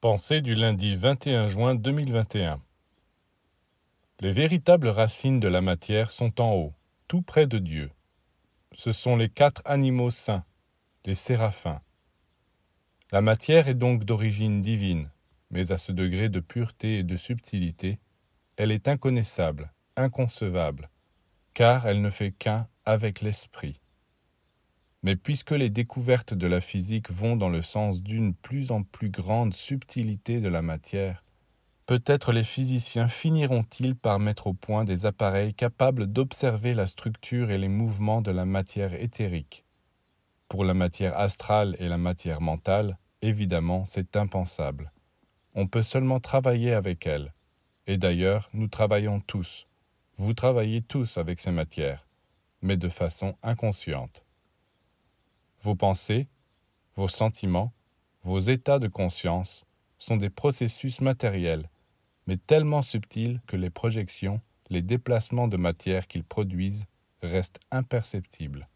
Pensée du lundi 21 juin 2021 Les véritables racines de la matière sont en haut, tout près de Dieu. Ce sont les quatre animaux saints, les séraphins. La matière est donc d'origine divine, mais à ce degré de pureté et de subtilité, elle est inconnaissable, inconcevable, car elle ne fait qu'un avec l'esprit. Mais puisque les découvertes de la physique vont dans le sens d'une plus en plus grande subtilité de la matière, peut-être les physiciens finiront-ils par mettre au point des appareils capables d'observer la structure et les mouvements de la matière éthérique. Pour la matière astrale et la matière mentale, évidemment, c'est impensable. On peut seulement travailler avec elles. Et d'ailleurs, nous travaillons tous. Vous travaillez tous avec ces matières, mais de façon inconsciente. Vos pensées, vos sentiments, vos états de conscience sont des processus matériels, mais tellement subtils que les projections, les déplacements de matière qu'ils produisent restent imperceptibles.